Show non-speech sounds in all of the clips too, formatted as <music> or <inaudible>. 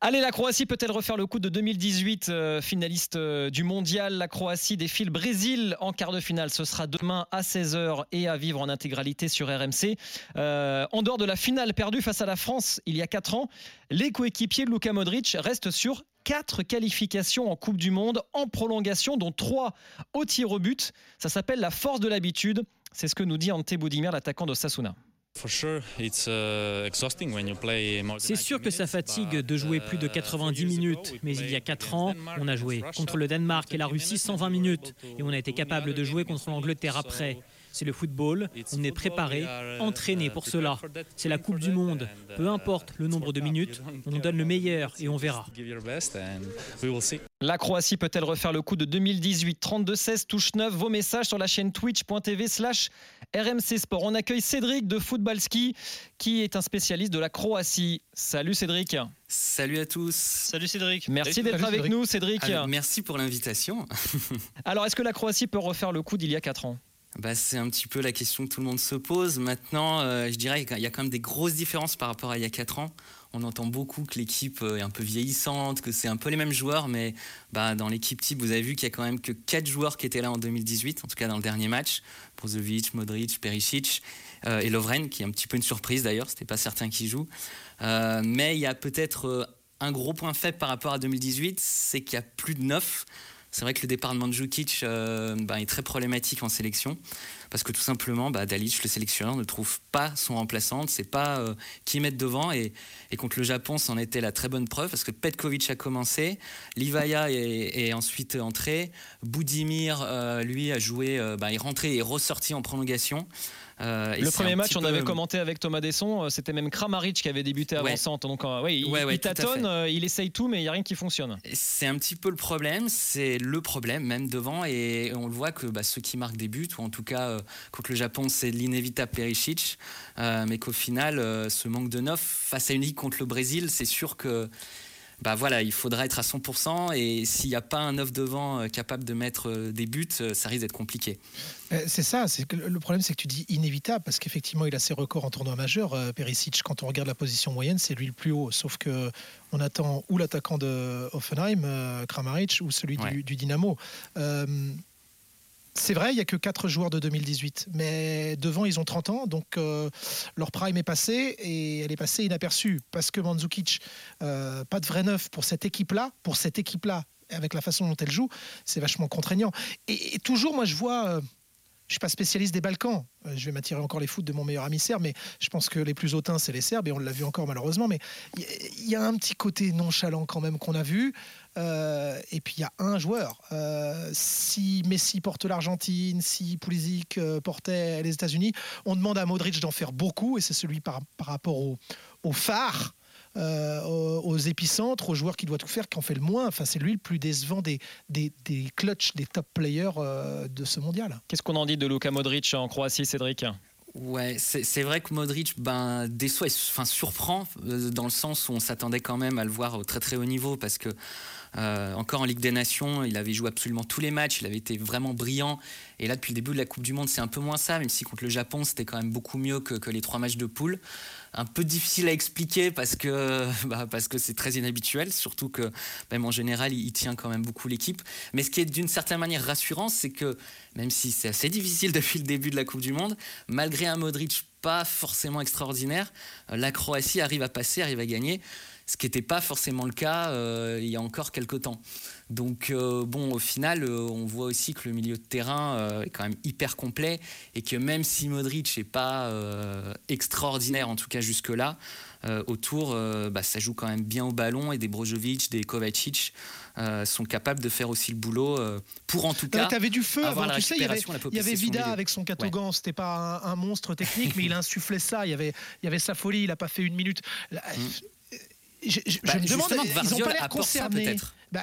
Allez, la Croatie peut-elle refaire le coup de 2018, euh, finaliste euh, du mondial? La Croatie défile le Brésil en quart de finale. Ce sera demain à 16h et à vivre en intégralité sur RMC. Euh, en dehors de la finale perdue face à la France il y a 4 ans, les coéquipiers de Luka Modric restent sur 4 qualifications en Coupe du Monde en prolongation, dont 3 au tir au but. Ça s'appelle la force de l'habitude. C'est ce que nous dit Ante Boudimir, l'attaquant de Sasuna. Uh, C'est sûr que ça fatigue de jouer plus de 90 minutes, mais il y a 4 ans, on a joué contre le Danemark et la Russie 120 minutes, et on a été capable de jouer contre l'Angleterre après. C'est le football, on est préparé, entraîné pour cela. C'est la Coupe du Monde. Peu importe le nombre de minutes, on donne le meilleur et on verra. La Croatie peut-elle refaire le coup de 2018 32-16, touche 9, vos messages sur la chaîne twitch.tv slash RMC Sport. On accueille Cédric de Football Ski qui est un spécialiste de la Croatie. Salut Cédric. Salut à tous. Salut Cédric. Merci d'être avec nous Cédric. merci pour l'invitation. <laughs> Alors est-ce que la Croatie peut refaire le coup d'il y a 4 ans? Bah, c'est un petit peu la question que tout le monde se pose. Maintenant, euh, je dirais qu'il y a quand même des grosses différences par rapport à il y a 4 ans. On entend beaucoup que l'équipe euh, est un peu vieillissante, que c'est un peu les mêmes joueurs, mais bah, dans l'équipe type, vous avez vu qu'il y a quand même que 4 joueurs qui étaient là en 2018, en tout cas dans le dernier match. Brozovic, Modric, Perisic euh, et Lovren, qui est un petit peu une surprise d'ailleurs, c'était pas certain qui joue. mais il y a peut-être un gros point faible par rapport à 2018, c'est qu'il y a plus de 9. C'est vrai que le départ de Mandzukic euh, bah, est très problématique en sélection parce que tout simplement, bah, Dalic, le sélectionneur, ne trouve pas son remplaçant, ne sait pas euh, qui mettre devant. Et, contre le Japon, c'en était la très bonne preuve parce que Petkovic a commencé, Livaya est, ensuite entré, Boudimir, euh, lui, a joué, bah, est rentré et ressorti en prolongation. Euh, le premier match, on avait commenté avec Thomas Desson, euh, c'était même Kramaric qui avait débuté avant centre. Donc, euh, oui, il, tâtonne, il essaye tout, mais il n'y a rien qui fonctionne. C'est un petit peu le problème, c'est le problème même devant, et on le voit que bah, ceux qui marquent des buts, ou en tout cas contre le Japon, c'est l'inévitable Perisic, mais qu'au final, ce manque de neuf face à une ligue contre le Brésil, c'est sûr que bah voilà, il faudra être à 100% et s'il n'y a pas un neuf devant euh, capable de mettre euh, des buts, euh, ça risque d'être compliqué. C'est ça, c'est que le problème c'est que tu dis inévitable parce qu'effectivement il a ses records en tournoi majeur. Perisic, quand on regarde la position moyenne, c'est lui le plus haut. Sauf que on attend ou l'attaquant de Offenheim, Kramaric, ou celui du, du, Dynamo. C'est vrai, il n'y a que 4 joueurs de 2018, mais devant, ils ont 30 ans, donc euh, leur prime est passée et elle est passée inaperçue parce que Mandzukic, euh, pas de vrai neuf pour cette équipe-là, pour cette équipe-là, avec la façon dont elle joue, c'est vachement contraignant. Et, toujours, moi, je vois. Euh, je suis pas spécialiste des Balkans. Je vais m'attirer encore les foot de mon meilleur ami serbe, mais je pense que les plus hautains, c'est les Serbes, et on l'a vu encore malheureusement. Mais il y a un petit côté nonchalant quand même qu'on a vu. Euh, et puis il y a un joueur. Euh, si Messi porte l'Argentine, si Pulisic euh, portait les États-Unis, on demande à Modric d'en faire beaucoup, et c'est celui par, rapport au, phare. Aux, épicentres, aux joueurs qui doivent tout faire, qui en fait le moins. Enfin, c'est lui le plus décevant des, des, des clutch, des top players de ce mondial. Qu'est-ce qu'on en dit de Luka Modric en Croatie, Cédric? Ouais, c'est vrai que Modric ben, déçoit, enfin surprend dans le sens où on s'attendait quand même à le voir au très très haut niveau parce que euh, encore en Ligue des Nations, il avait joué absolument tous les matchs, il avait été vraiment brillant. Et là, depuis le début de la Coupe du Monde, c'est un peu moins ça, même si contre le Japon, c'était quand même beaucoup mieux que, les trois matchs de poule. Un peu difficile à expliquer parce que <laughs> bah, parce que c'est très inhabituel, surtout que même en général, il, tient quand même beaucoup l'équipe. Mais ce qui est d'une certaine manière rassurant, c'est que même si c'est assez difficile <laughs> depuis le début de la Coupe du Monde, malgré un Modric pas forcément extraordinaire, la Croatie arrive à passer, arrive à gagner ce qui n'était pas forcément le cas euh, il y a encore quelques temps. Donc euh, bon, au final, euh, on voit aussi que le milieu de terrain est quand même hyper complet et que même si Modric n'est pas extraordinaire, en tout cas jusque-là, autour, bah, ça joue quand même bien au ballon et des Brozovic, des Kovacic sont capables de faire aussi le boulot pour en tout cas. Tu avais du feu avant, tu sais, il y avait, il y avait Vida avec son catogan, c'était pas un, monstre technique, mais il <laughs> insufflait ça, il y avait, il y avait sa folie, il n'a pas fait une minute. Mm je, bah, me demande, ils n'ont pas l'air concernés. Bah,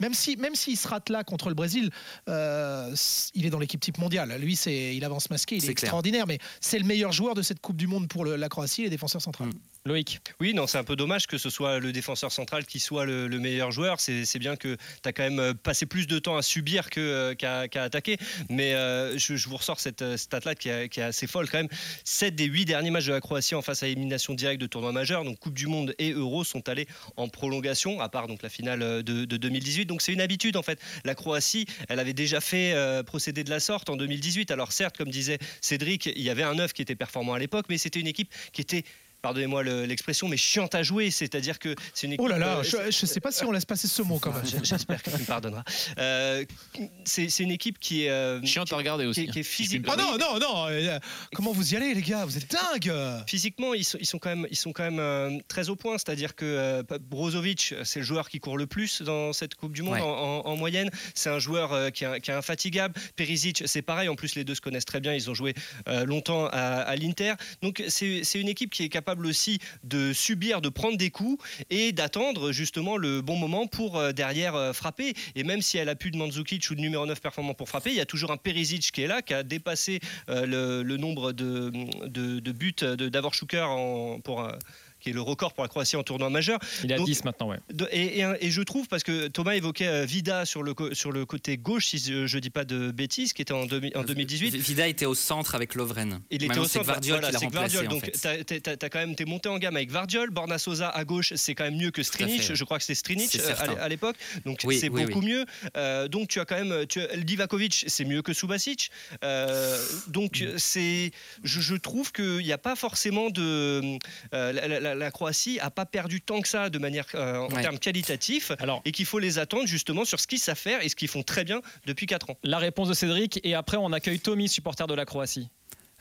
même si même s'il se rate là contre le Brésil, euh, il est dans l'équipe type mondiale. Lui, c'est il avance masqué, il est, extraordinaire, mais c'est le meilleur joueur de cette Coupe du Monde pour la Croatie, les défenseurs centrales. Mm. Loïc. Oui, non, c'est un peu dommage que ce soit le défenseur central qui soit le, meilleur joueur. C'est bien que tu as quand même euh, passé plus de temps à subir euh, qu'à attaquer. Mais euh, je, vous ressors cette stat-là qui, qui, est assez folle quand même. 7 des 8 derniers matchs de la Croatie en face à élimination directe de tournoi majeur, donc Coupe du Monde et Euro, sont allés en prolongation, à part donc la finale de, 2018. Donc c'est une habitude en fait. La Croatie, elle avait déjà fait procéder de la sorte en 2018. Alors certes, comme disait Cédric, il y avait un neuf qui était performant à l'époque, mais c'était une équipe qui était pardonnez-moi l'expression, mais chiante à jouer. C'est-à-dire que c'est une équipe. Oh là là, euh, je ne sais pas si on laisse passer ce mot quand même. <laughs> J'espère que tu me pardonneras. Euh, c'est une équipe qui est. Euh, chiante à regarder aussi. Qui, est physique. Oh non, non, non Comment vous y allez, les gars Vous êtes dingues Physiquement, ils sont, ils sont, quand même, ils sont quand même très au point. C'est-à-dire que Brozovic, c'est le joueur qui court le plus dans cette Coupe du Monde en, moyenne. C'est un joueur qui, est, qui est infatigable. Perisic, c'est pareil. En plus, les deux se connaissent très bien. Ils ont joué longtemps à, à l'Inter. Donc, c'est une équipe qui est capable aussi de subir, de prendre des coups et d'attendre justement le bon moment pour euh, derrière euh, frapper. Et même si elle a plus de Mandzukic ou de numéro 9 performant pour frapper, il y a toujours un Perisic qui est là, qui a dépassé euh, le, nombre de, de, buts d'Avor Schuker pour qui est le record pour la Croatie en tournoi majeur. Il est à 10 maintenant, ouais. Et, et, je trouve, parce que Thomas évoquait euh, Vida sur le, sur le côté gauche, si je ne dis pas de bêtises, qui était en, en 2018. Vida était au centre avec Lovren. Il était au centre, Vardiol voilà, qui Donc, tu as, quand même, es monté en gamme avec Vardiol. Borna Sosa à gauche, c'est quand même mieux que Strinic. Je crois que c'est Strinic euh, à l'époque. Donc, c'est beaucoup mieux. Euh, donc, tu as quand même. Tu Divakovic, c'est mieux que Subasic. donc, mm. c'est. Je, je, trouve qu'il n'y a pas forcément de. la, la, Croatie a pas perdu tant que ça de manière euh, en termes qualitatifs et qu'il faut les attendre justement sur ce qu'ils savent faire et ce qu'ils font très bien depuis 4 ans. La réponse de Cédric et après on accueille Tommy, supporter de la Croatie.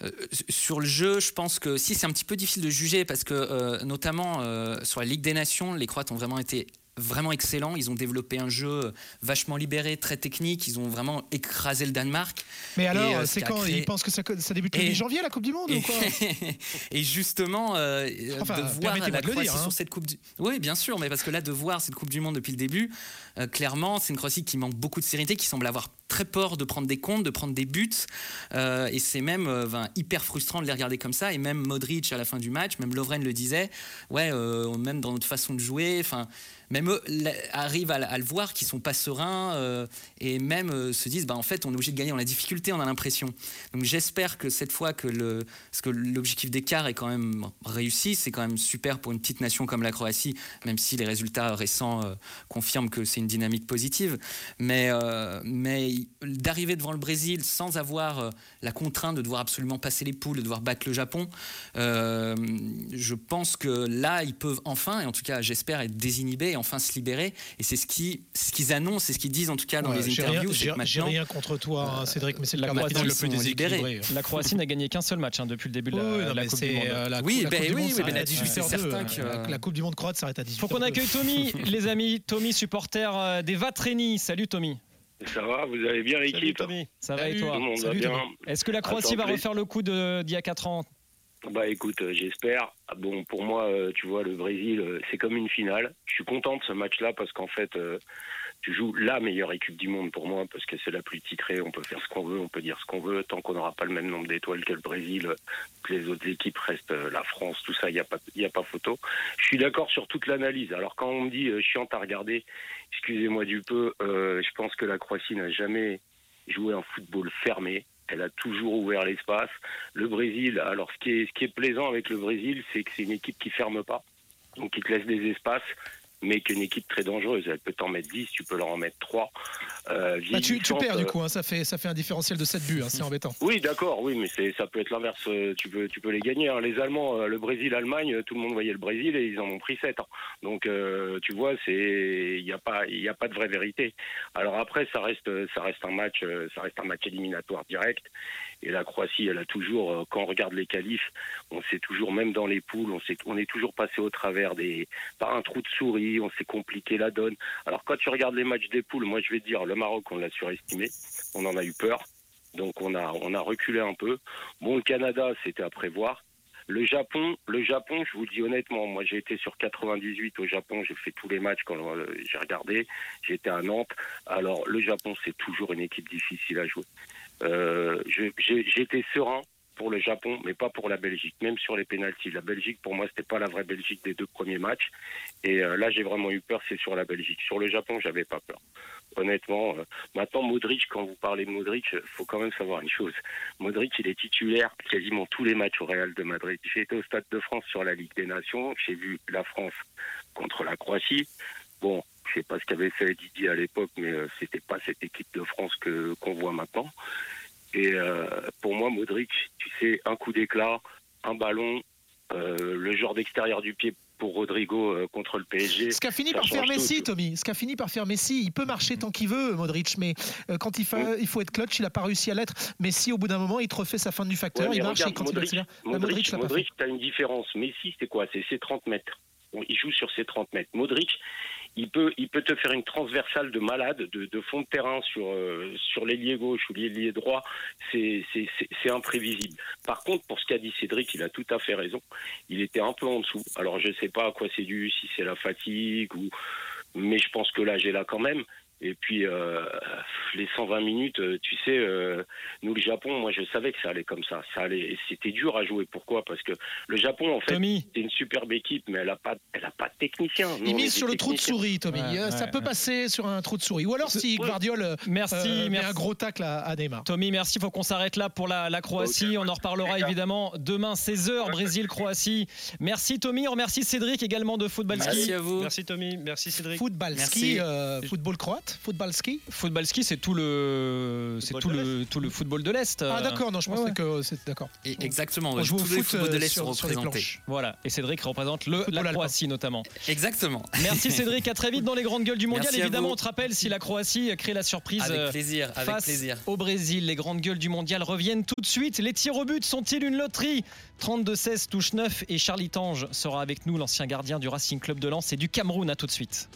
Euh, sur le jeu, je pense que si c'est un petit peu difficile de juger parce que euh, notamment sur la Ligue des Nations, les Croates ont vraiment été vraiment excellent. Ils ont développé un jeu vachement libéré, très technique. Ils ont vraiment écrasé le Danemark. Mais alors, euh, c'est quand Ils pensent que ça, ça débute le 8 janvier, la Coupe du Monde et, ou quoi <laughs> Et justement, euh, de voir la Croatie sur hein. cette Coupe du... Oui, bien sûr, mais parce que là, de voir cette Coupe du Monde depuis le début, euh, clairement, c'est une Croatie qui manque beaucoup de sérénité, qui semble avoir très peur de prendre des comptes, de prendre des buts. et c'est même hyper frustrant de les regarder comme ça. Et même Modric, à la fin du match, même Lovren le disait, ouais, même dans notre façon de jouer, enfin même eux arrivent à, le voir, qu'ils sont pas sereins euh, et même euh, se disent bah en fait on est obligé de gagner dans la difficulté, on a l'impression. Donc j'espère que cette fois que le parce que l'objectif d'écart est quand même réussi, c'est quand même super pour une petite nation comme la Croatie, même si les résultats récents euh, confirment que c'est une dynamique positive. Mais mais d'arriver devant le Brésil sans avoir la contrainte de devoir absolument passer les poules, de devoir battre le Japon, je pense que là ils peuvent enfin et en tout cas j'espère être désinhibés enfin se libérer. Et c'est ce qu'ils ce qu'ils annoncent, c'est ce qu'ils disent en tout cas dans les interviews. J'ai rien contre toi, hein, Cédric, mais c'est la Croatie le plus déséquilibré. La Croatie n'a gagné qu'un seul match hein, depuis le début de la, Coupe du Monde. Euh, oui, oui, mais c'est certain que la Coupe du Monde croate s'arrête à 18 Faut qu'on accueille Tommy, <laughs> les amis. Tommy, supporter euh, des Vatreni. Salut Tommy. Ça va, vous avez bien l'équipe Ça va et toi Est-ce que la Croatie va refaire le coup d'il y a 4 ans? Bah écoute, euh, j'espère. Ah, bon, pour moi, euh, tu vois, le Brésil, euh, c'est comme une finale. Je suis content de ce match-là parce qu'en fait, tu joues la meilleure équipe du monde pour moi parce que c'est la plus titrée. On peut faire ce qu'on veut, on peut dire ce qu'on veut. Tant qu'on n'aura pas le même nombre d'étoiles que le Brésil, que les autres équipes restent la France, tout ça, il n'y a, pas, photo. Je suis d'accord sur toute l'analyse. Alors quand on me dit chiant à regarder, excusez-moi du peu, je pense que la Croatie n'a jamais joué un football fermé elle a toujours ouvert l'espace. Le Brésil, alors ce qui est, ce qui est plaisant avec le Brésil, c'est que c'est une équipe qui ferme pas, donc qui te laisse des espaces mais qu'une équipe très dangereuse. Elle peut t'en mettre 10, tu peux leur en mettre 3. Euh, bah, tu, perds du coup, hein, ça, fait, ça fait un différentiel de 7 buts, hein, c'est embêtant. Oui, d'accord, oui, mais ça peut être l'inverse, euh, tu peux, tu peux les gagner. Hein. Les Allemands, euh, le Brésil, Allemagne, tout le monde voyait le Brésil et ils en ont pris 7. Donc, tu vois, il n'y a, pas, a pas de vraie vérité. Alors après, ça reste, ça reste, un, match, ça reste un match éliminatoire direct. Et la Croatie, elle a toujours, euh, quand on regarde les qualifs, on sait toujours, même dans les poules, on, on est toujours passé au travers des, par un trou de souris, on s'est compliqué la donne. Alors quand tu regardes les matchs des poules, moi je vais te dire, le Maroc, on l'a surestimé, on en a eu peur, donc on a, on a reculé un peu. Bon, le Canada, c'était à prévoir. Le Japon, le Japon, je vous dis honnêtement, moi j'ai été sur 98 au Japon, j'ai fait tous les matchs quand euh, j'ai regardé, j'étais à Nantes. Alors le Japon, c'est toujours une équipe difficile à jouer. Euh, j'étais serein pour le Japon, mais pas pour la Belgique, même sur les pénalties. La Belgique, pour moi, c'était pas la vraie Belgique des deux premiers matchs. Et euh, là, j'ai vraiment eu peur, c'est sur la Belgique. Sur le Japon, j'avais pas peur. Honnêtement, euh, maintenant Modric, quand vous parlez de Modric, faut quand même savoir une chose. Modric, il est titulaire quasiment tous les matchs au Real de Madrid. J'ai été au Stade de France sur la Ligue des Nations, j'ai vu la France contre la Croatie. Bon, je sais pas ce qu'avait fait Didier à l'époque, mais euh, c'était pas cette équipe de France que qu'on voit maintenant. Et euh, pour moi, Modric, tu sais, un coup d'éclat, un ballon, euh, le genre d'extérieur du pied pour Rodrigo euh, contre le PSG. Ce qu'a fini par faire tout, Messi, tu. Tommy. Ce qu'a fini par faire Messi. Il peut marcher tant qu'il veut, Modric, mais euh, quand il, fa- il faut être clutch, il n'a pas réussi à l'être. Messi, au bout d'un moment, il te refait sa fin du facteur. Ouais, il marche et quand il Modric. Bah, Modric, fait. Modric, t'as une différence. Messi, c'est quoi? C'est ses 30 mètres. Bon, il joue sur ses 30 mètres. Modric, il peut, il peut te faire une transversale de malade, de, fond de terrain sur, euh, sur l'ailier gauche ou l'ailier droit. C'est, imprévisible. Par contre, pour ce qu'a dit Cédric, il a tout à fait raison. Il était un peu en dessous. Alors, je sais pas à quoi c'est dû, si c'est la fatigue ou, mais je pense que l'âge est là quand même. Et puis, euh, les 120 minutes, euh, tu sais, euh, nous, le Japon, moi, je savais que ça allait comme ça. Ça allait, c'était dur à jouer. Pourquoi? Parce que le Japon, en fait, Tommy, c'est une superbe équipe, mais elle a pas, elle a pas de technicien. Nous, Il mise sur le trou de souris, Tommy. Ouais, Euh, ça ouais, peut passer sur un trou de souris. Ou alors si Ouais. Guardiola merci, euh, met merci. un gros tacle à, à Neymar. Tommy, merci. Il faut qu'on s'arrête là pour la, la Croatie. On en reparlera évidemment demain, 16h, Brésil-Croatie. Merci Tommy. On remercie Cédric également de Football Merci Ski. à vous. Merci Tommy, merci Cédric. Football Merci. ski, euh, football croate, football ski. Football Ski, c'est tout le, c'est Football tout de le, tout le football de l'Est. Ah Euh, d'accord, non, je pensais ouais. que c'était d'accord. Et exactement, On joue au tous les foot footballs de euh, l'Est sont sur, sur les représentés. planches. Voilà. Et Cédric représente le, la alpin. Croatie notamment. Exactement. Merci Cédric. À très vite dans les grandes gueules du mondial. Merci Évidemment, on te rappelle si la Croatie crée la surprise. euh, Avec plaisir, avec face plaisir. au Brésil. Les grandes gueules du mondial reviennent tout de suite. Les tirs au but sont-ils une loterie? 32-16 touche 9 et Charlie Tange sera avec nous, l'ancien gardien du Racing Club de Lens et du Cameroun. À tout de suite.